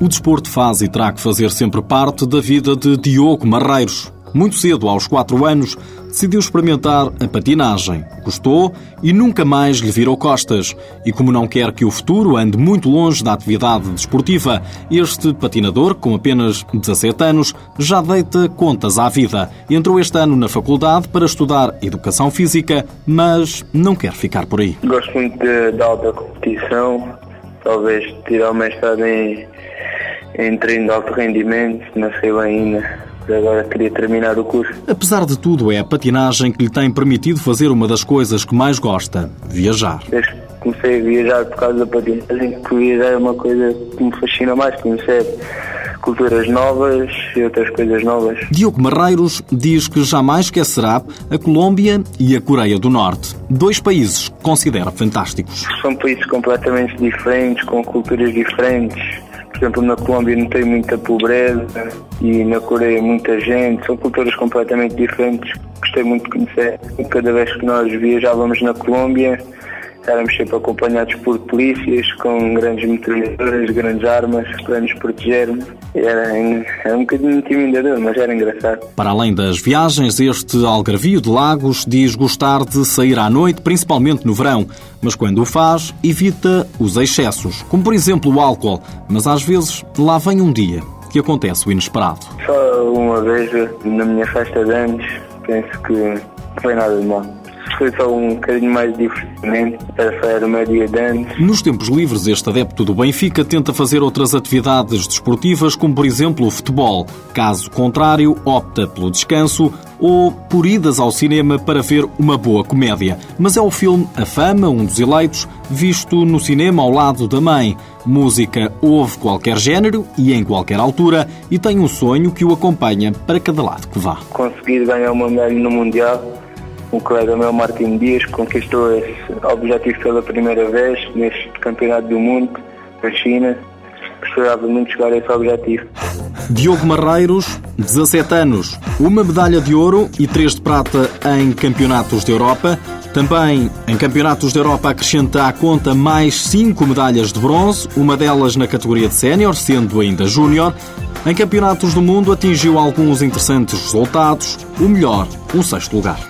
O desporto faz e terá que fazer sempre parte da vida de Diogo Marreiros. Muito cedo, aos 4 anos, decidiu experimentar a patinagem. Gostou e nunca mais lhe virou costas. E como não quer que o futuro ande muito longe da atividade desportiva, este patinador, com apenas 17 anos, já deita contas à vida. Entrou este ano na faculdade para estudar Educação Física, mas não quer ficar por aí. Gosto muito da alta competição, talvez tirar o mestrado em em treino de alto rendimento, não sei bem ainda. Agora queria terminar o curso. Apesar de tudo, é a patinagem que lhe tem permitido fazer uma das coisas que mais gosta: viajar. Desde que comecei a viajar por causa da patinagem, que viajar é uma coisa que me fascina mais, conhecer culturas novas e outras coisas novas. Diogo Marreiros diz que jamais esquecerá a Colômbia e a Coreia do Norte, dois países que considera fantásticos. São países completamente diferentes, com culturas diferentes por exemplo, na Colômbia não tem muita pobreza e na Coreia muita gente. São culturas completamente diferentes. Gostei muito de conhecer. Cada vez que nós viajávamos na Colômbia, éramos sempre acompanhados por polícias com grandes metralhadoras, grandes armas para nos protegermos. Era, era um bocadinho intimidador, mas era engraçado. Para além das viagens, este algarvio de Lagos diz gostar de sair à noite, principalmente no verão. Mas quando o faz, evita os excessos, como por exemplo o álcool. Mas às vezes lá vem um dia que acontece o inesperado. Só uma vez na minha festa de anos, penso que não foi nada de mal foi só um bocadinho mais diferente para fazer uma dia de antes. Nos tempos livres, este adepto do Benfica tenta fazer outras atividades desportivas, como por exemplo o futebol. Caso contrário, opta pelo descanso ou por idas ao cinema para ver uma boa comédia. Mas é o filme A Fama, um dos eleitos, visto no cinema ao lado da mãe. Música ouve qualquer género e em qualquer altura e tem um sonho que o acompanha para cada lado que vá. Conseguir ganhar uma medalha no Mundial um colega meu, Martin Dias, conquistou esse objetivo pela primeira vez neste campeonato do mundo na China. Precisava muito chegar a esse objetivo. Diogo Marreiros, 17 anos, uma medalha de ouro e três de prata em campeonatos da Europa. Também em campeonatos da Europa acrescenta à conta mais cinco medalhas de bronze, uma delas na categoria de sénior, sendo ainda júnior. Em campeonatos do mundo atingiu alguns interessantes resultados, o melhor, um sexto lugar.